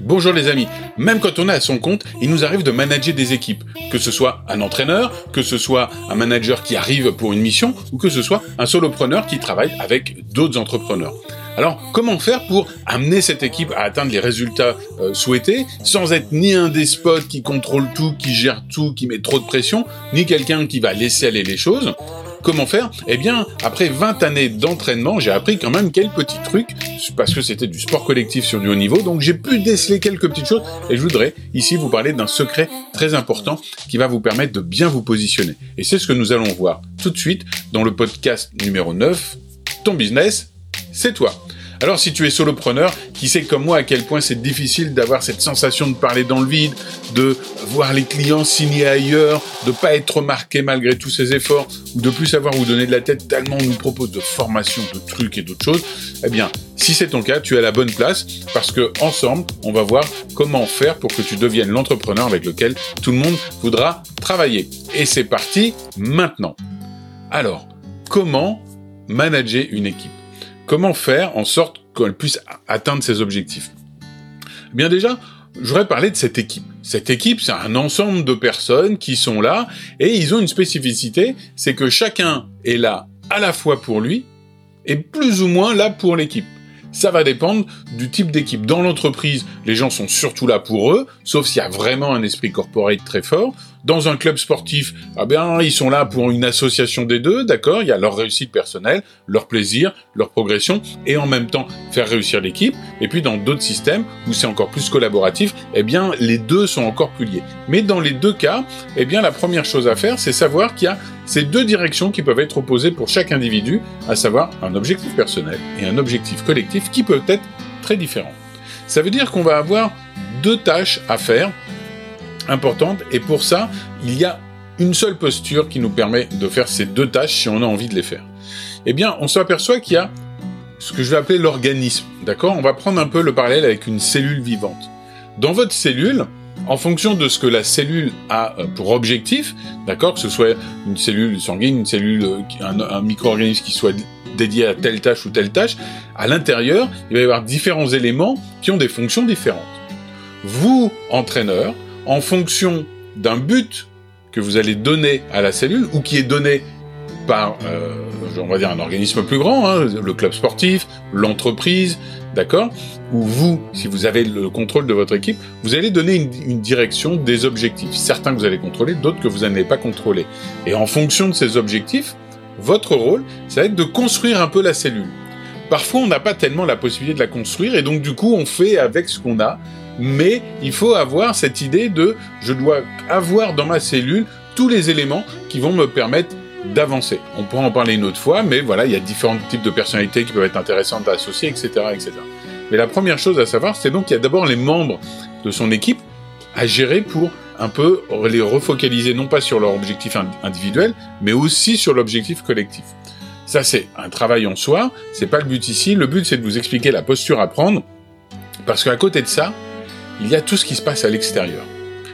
Bonjour les amis, même quand on est à son compte, il nous arrive de manager des équipes, que ce soit un entraîneur, que ce soit un manager qui arrive pour une mission, ou que ce soit un solopreneur qui travaille avec d'autres entrepreneurs. Alors, comment faire pour amener cette équipe à atteindre les résultats euh, souhaités sans être ni un despote qui contrôle tout, qui gère tout, qui met trop de pression, ni quelqu'un qui va laisser aller les choses? Comment faire? Eh bien, après 20 années d'entraînement, j'ai appris quand même quelques petits trucs, parce que c'était du sport collectif sur du haut niveau, donc j'ai pu déceler quelques petites choses, et je voudrais ici vous parler d'un secret très important qui va vous permettre de bien vous positionner. Et c'est ce que nous allons voir tout de suite dans le podcast numéro 9, Ton business, c'est toi. Alors si tu es solopreneur, qui sait comme moi à quel point c'est difficile d'avoir cette sensation de parler dans le vide, de voir les clients signer ailleurs, de pas être remarqué malgré tous ces efforts, ou de plus savoir où donner de la tête tellement on nous propose de formations, de trucs et d'autres choses, eh bien, si c'est ton cas, tu es à la bonne place, parce que ensemble, on va voir comment faire pour que tu deviennes l'entrepreneur avec lequel tout le monde voudra travailler. Et c'est parti maintenant. Alors, comment manager une équipe? Comment faire en sorte qu'elle puisse atteindre ses objectifs eh Bien déjà, je voudrais parler de cette équipe. Cette équipe, c'est un ensemble de personnes qui sont là et ils ont une spécificité, c'est que chacun est là à la fois pour lui et plus ou moins là pour l'équipe. Ça va dépendre du type d'équipe. Dans l'entreprise, les gens sont surtout là pour eux, sauf s'il y a vraiment un esprit corporate très fort. Dans un club sportif, ah bien, ils sont là pour une association des deux, d'accord Il y a leur réussite personnelle, leur plaisir, leur progression, et en même temps faire réussir l'équipe. Et puis dans d'autres systèmes où c'est encore plus collaboratif, eh bien, les deux sont encore plus liés. Mais dans les deux cas, eh bien, la première chose à faire, c'est savoir qu'il y a ces deux directions qui peuvent être opposées pour chaque individu, à savoir un objectif personnel et un objectif collectif qui peuvent être très différents. Ça veut dire qu'on va avoir deux tâches à faire importante. Et pour ça, il y a une seule posture qui nous permet de faire ces deux tâches si on a envie de les faire. Eh bien, on s'aperçoit qu'il y a ce que je vais appeler l'organisme. D'accord? On va prendre un peu le parallèle avec une cellule vivante. Dans votre cellule, en fonction de ce que la cellule a euh, pour objectif, d'accord, que ce soit une cellule sanguine, une cellule, euh, un, un micro-organisme qui soit dédié à telle tâche ou telle tâche, à l'intérieur, il va y avoir différents éléments qui ont des fonctions différentes. Vous, entraîneur, en fonction d'un but que vous allez donner à la cellule ou qui est donné par, euh, on va dire, un organisme plus grand, hein, le club sportif, l'entreprise, d'accord Ou vous, si vous avez le contrôle de votre équipe, vous allez donner une, une, direction des objectifs. Certains que vous allez contrôler, d'autres que vous n'allez pas contrôler. Et en fonction de ces objectifs, votre rôle, ça va être de construire un peu la cellule. Parfois, on n'a pas tellement la possibilité de la construire, et donc du coup, on fait avec ce qu'on a, mais il faut avoir cette idée de je dois avoir dans ma cellule tous les éléments qui vont me permettre d'avancer. On pourra en parler une autre fois, mais voilà, il y a différents types de personnalités qui peuvent être intéressantes à associer, etc., etc. Mais la première chose à savoir, c'est donc qu'il y a d'abord les membres de son équipe à gérer pour un peu les refocaliser non pas sur leur objectif individuel, mais aussi sur l'objectif collectif. Ça, c'est un travail en soi. C'est pas le but ici. Le but, c'est de vous expliquer la posture à prendre. Parce qu'à côté de ça, il y a tout ce qui se passe à l'extérieur.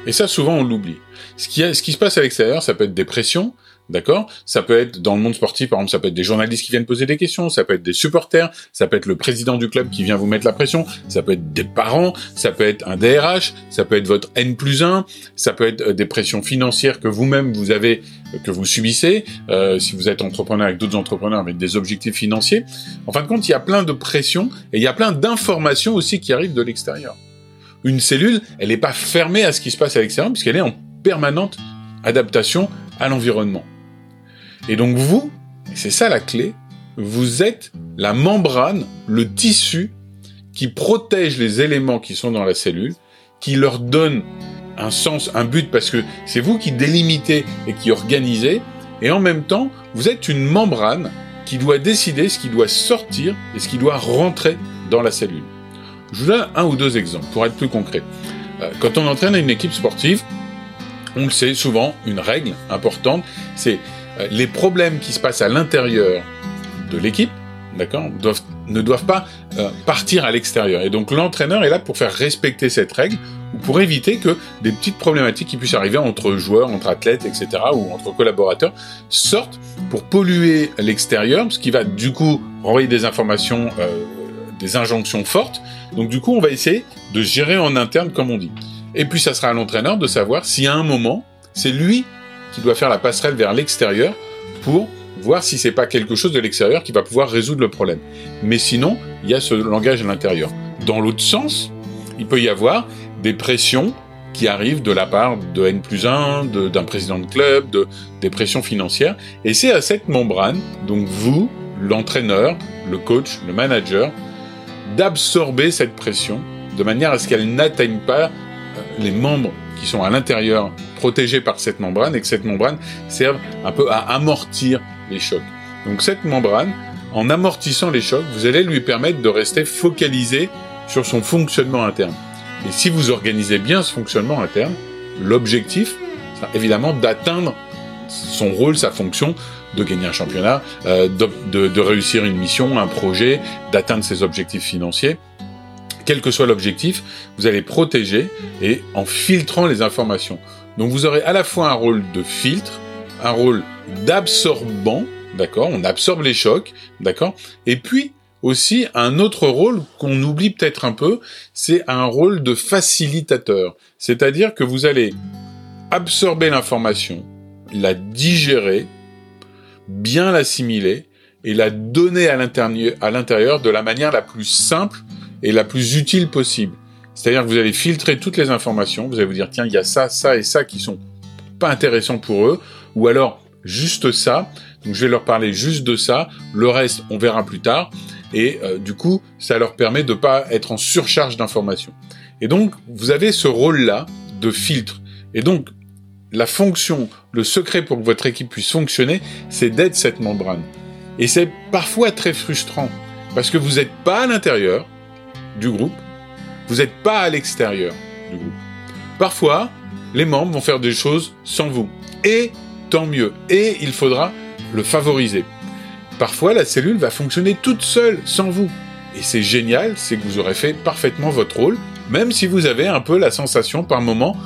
Et ça, souvent, on l'oublie. Ce qui, ce qui se passe à l'extérieur, ça peut être des pressions, d'accord? Ça peut être, dans le monde sportif, par exemple, ça peut être des journalistes qui viennent poser des questions, ça peut être des supporters, ça peut être le président du club qui vient vous mettre la pression, ça peut être des parents, ça peut être un DRH, ça peut être votre N plus 1, ça peut être euh, des pressions financières que vous-même vous avez, euh, que vous subissez, euh, si vous êtes entrepreneur avec d'autres entrepreneurs avec des objectifs financiers. En fin de compte, il y a plein de pressions et il y a plein d'informations aussi qui arrivent de l'extérieur une cellule, elle n'est pas fermée à ce qui se passe à l'extérieur, puisqu'elle est en permanente adaptation à l'environnement. Et donc vous, c'est ça la clé, vous êtes la membrane, le tissu qui protège les éléments qui sont dans la cellule, qui leur donne un sens, un but, parce que c'est vous qui délimitez et qui organisez, et en même temps, vous êtes une membrane qui doit décider ce qui doit sortir et ce qui doit rentrer dans la cellule. Je vous donne un ou deux exemples pour être plus concret. Euh, quand on entraîne une équipe sportive, on le sait souvent, une règle importante, c'est euh, les problèmes qui se passent à l'intérieur de l'équipe, d'accord, ne doivent pas euh, partir à l'extérieur. Et donc l'entraîneur est là pour faire respecter cette règle ou pour éviter que des petites problématiques qui puissent arriver entre joueurs, entre athlètes, etc., ou entre collaborateurs sortent pour polluer l'extérieur, ce qui va du coup renvoyer des informations des injonctions fortes. Donc du coup, on va essayer de gérer en interne, comme on dit. Et puis, ça sera à l'entraîneur de savoir si à un moment, c'est lui qui doit faire la passerelle vers l'extérieur pour voir si c'est pas quelque chose de l'extérieur qui va pouvoir résoudre le problème. Mais sinon, il y a ce langage à l'intérieur. Dans l'autre sens, il peut y avoir des pressions qui arrivent de la part de N plus 1, d'un président de club, de, des pressions financières. Et c'est à cette membrane, donc vous, l'entraîneur, le coach, le manager, d'absorber cette pression de manière à ce qu'elle n'atteigne pas euh, les membres qui sont à l'intérieur protégés par cette membrane et que cette membrane serve un peu à amortir les chocs. Donc cette membrane, en amortissant les chocs, vous allez lui permettre de rester focalisé sur son fonctionnement interne. Et si vous organisez bien ce fonctionnement interne, l'objectif sera évidemment d'atteindre son rôle, sa fonction, de gagner un championnat, euh, de, de, réussir une mission, un projet, d'atteindre ses objectifs financiers. Quel que soit l'objectif, vous allez protéger et en filtrant les informations. Donc vous aurez à la fois un rôle de filtre, un rôle d'absorbant, d'accord On absorbe les chocs, d'accord Et puis aussi un autre rôle qu'on oublie peut-être un peu, c'est un rôle de facilitateur. C'est-à-dire que vous allez absorber l'information, la digérer, bien l'assimiler et la donner à l'intérieur de la manière la plus simple et la plus utile possible. C'est-à-dire que vous allez filtrer toutes les informations, vous allez vous dire tiens, il y a ça, ça et ça qui sont pas intéressants pour eux, ou alors juste ça, donc je vais leur parler juste de ça, le reste on verra plus tard, et euh, du coup ça leur permet de pas être en surcharge d'informations. Et donc vous avez ce rôle-là de filtre. Et donc la fonction, le secret pour que votre équipe puisse fonctionner, c'est d'être cette membrane. Et c'est parfois très frustrant, parce que vous n'êtes pas à l'intérieur du groupe, vous n'êtes pas à l'extérieur du groupe. Parfois, les membres vont faire des choses sans vous. Et tant mieux. Et il faudra le favoriser. Parfois, la cellule va fonctionner toute seule, sans vous. Et c'est génial, c'est que vous aurez fait parfaitement votre rôle, même si vous avez un peu la sensation par moment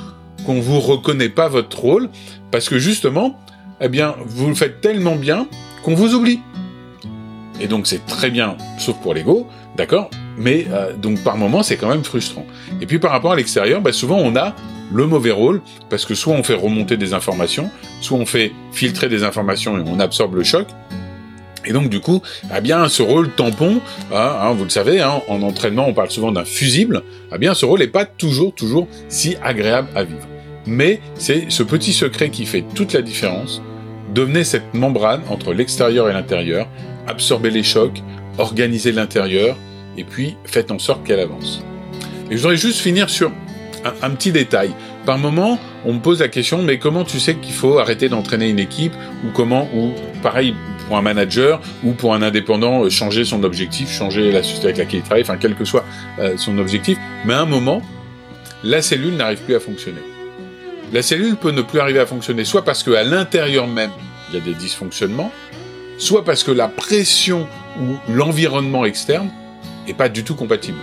qu'on vous reconnaît pas votre rôle, parce que justement, eh bien, vous le faites tellement bien qu'on vous oublie. Et donc c'est très bien, sauf pour l'ego, d'accord? Mais euh, donc par moment c'est quand même frustrant. Et puis par rapport à l'extérieur, bah, souvent on a le mauvais rôle, parce que soit on fait remonter des informations, soit on fait filtrer des informations et on absorbe le choc. Et donc du coup, eh bien, ce rôle tampon, hein, hein, vous le savez, hein, en entraînement, on parle souvent d'un fusible. Eh bien, ce rôle n'est pas toujours, toujours si agréable à vivre. Mais c'est ce petit secret qui fait toute la différence. Devenez cette membrane entre l'extérieur et l'intérieur, absorbez les chocs, organisez l'intérieur, et puis faites en sorte qu'elle avance. Et je voudrais juste finir sur un, petit détail. Par moment, on me pose la question, mais comment tu sais qu'il faut arrêter d'entraîner une équipe ou comment, ou pareil pour un manager ou pour un indépendant, euh, changer son objectif, changer la société avec laquelle il travaille, enfin quel que soit euh, son objectif. Mais à un moment, la cellule n'arrive plus à fonctionner. La cellule peut ne plus arriver à fonctionner, soit parce qu'à l'intérieur même, il y a des dysfonctionnements, soit parce que la pression ou l'environnement externe est pas du tout compatible.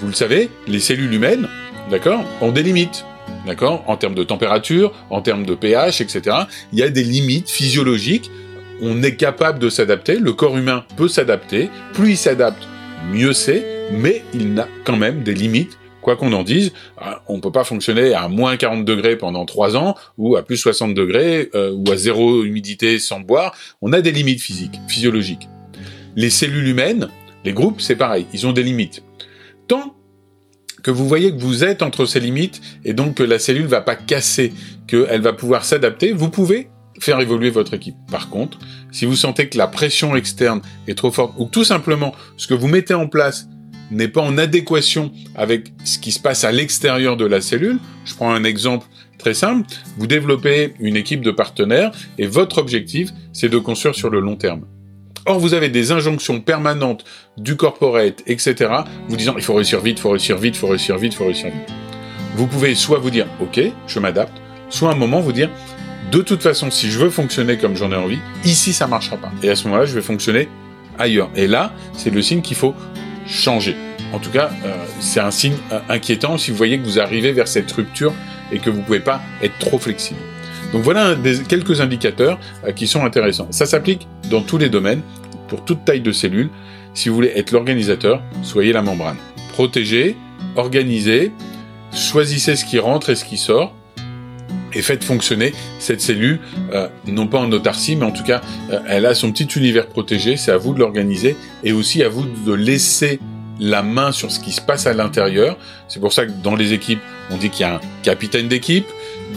Vous le savez, les cellules humaines, d'accord, ont des limites. D'accord En termes de température, en termes de pH, etc. Il y a des limites physiologiques. On est capable de s'adapter. Le corps humain peut s'adapter. Plus il s'adapte, mieux c'est. Mais il n'a quand même des limites. Quoi qu'on en dise, euh, on ne peut pas fonctionner à moins 40 degrés pendant 3 ans, ou à plus 60 degrés, euh, ou à zéro humidité sans boire. On a des limites physiques, physiologiques. Les cellules humaines, les groupes, c'est pareil. Ils ont des limites. Tant que vous voyez que vous êtes entre ces limites et donc que la cellule va pas casser, qu'elle va pouvoir s'adapter, vous pouvez faire évoluer votre équipe. Par contre, si vous sentez que la pression externe est trop forte ou que tout simplement ce que vous mettez en place n'est pas en adéquation avec ce qui se passe à l'extérieur de la cellule, je prends un exemple très simple, vous développez une équipe de partenaires et votre objectif, c'est de construire sur le long terme. Or, vous avez des injonctions permanentes du corporate, etc., vous disant il faut réussir vite, il faut réussir vite, il faut réussir vite, il faut réussir vite. Vous pouvez soit vous dire ok, je m'adapte, soit à un moment vous dire de toute façon, si je veux fonctionner comme j'en ai envie, ici ça marchera pas. Et à ce moment-là, je vais fonctionner ailleurs. Et là, c'est le signe qu'il faut changer. En tout cas, euh, c'est un signe euh, inquiétant si vous voyez que vous arrivez vers cette rupture et que vous pouvez pas être trop flexible. Donc voilà des, quelques indicateurs euh, qui sont intéressants. Ça s'applique dans tous les domaines, pour toute taille de cellule. si vous voulez être l'organisateur, soyez la membrane. Protégez, organisez, choisissez ce qui rentre et ce qui sort, et faites fonctionner cette cellule, euh, non pas en autarcie, mais en tout cas, euh, elle a son petit univers protégé, c'est à vous de l'organiser, et aussi à vous de laisser la main sur ce qui se passe à l'intérieur. C'est pour ça que dans les équipes, on dit qu'il y a un capitaine d'équipe.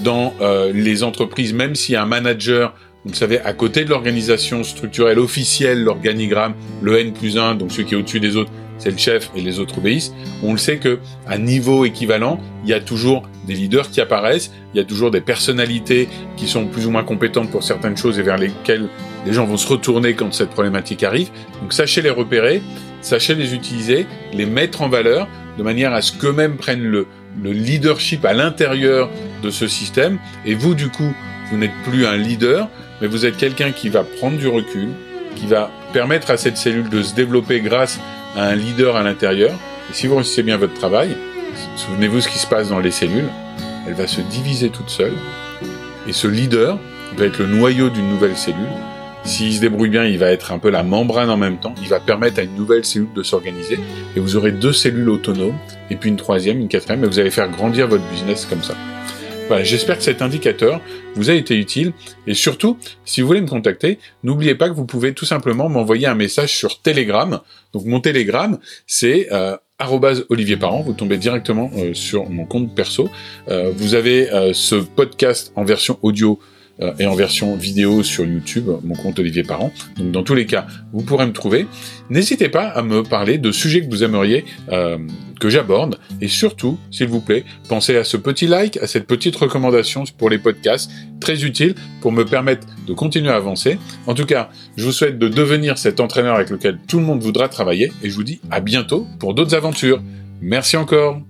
Dans euh, les entreprises, même s'il y a un manager, vous savez, à côté de l'organisation structurelle officielle, l'organigramme, le N plus 1, donc celui qui est au-dessus des autres, c'est le chef et les autres obéissent. On le sait que à niveau équivalent, il y a toujours des leaders qui apparaissent, il y a toujours des personnalités qui sont plus ou moins compétentes pour certaines choses et vers lesquelles les gens vont se retourner quand cette problématique arrive. Donc sachez les repérer, sachez les utiliser, les mettre en valeur de manière à ce qu'eux-mêmes prennent le, le leadership à l'intérieur de ce système. Et vous, du coup, vous n'êtes plus un leader, mais vous êtes quelqu'un qui va prendre du recul, qui va permettre à cette cellule de se développer grâce un leader à l'intérieur. Et si vous réussissez bien votre travail, souvenez-vous ce qui se passe dans les cellules, elle va se diviser toute seule. Et ce leader va être le noyau d'une nouvelle cellule s'il se débrouille bien, il va être un peu la membrane en même temps. Il va permettre à une nouvelle cellule de s'organiser. Et vous aurez deux cellules autonomes, et puis une troisième, une quatrième, et vous allez faire grandir votre business comme ça. J'espère que cet indicateur vous a été utile. Et surtout, si vous voulez me contacter, n'oubliez pas que vous pouvez tout simplement m'envoyer un message sur Telegram. Donc mon Telegram, c'est euh, vous tombez directement euh, sur mon compte perso. Euh, vous avez euh, ce podcast en version audio euh, et en version vidéo sur YouTube, mon compte Olivier Parent. Donc dans tous les cas, vous pourrez me trouver. N'hésitez pas à me parler de sujets que vous aimeriez euh, que j'aborde. Et surtout, s'il vous plaît, pensez à ce petit like, à cette petite recommandation pour les podcasts, très utile pour me permettre de continuer à avancer. En tout cas, je vous souhaite de devenir cet entraîneur avec lequel tout le monde voudra travailler. Et je vous dis à bientôt pour d'autres aventures. Merci encore.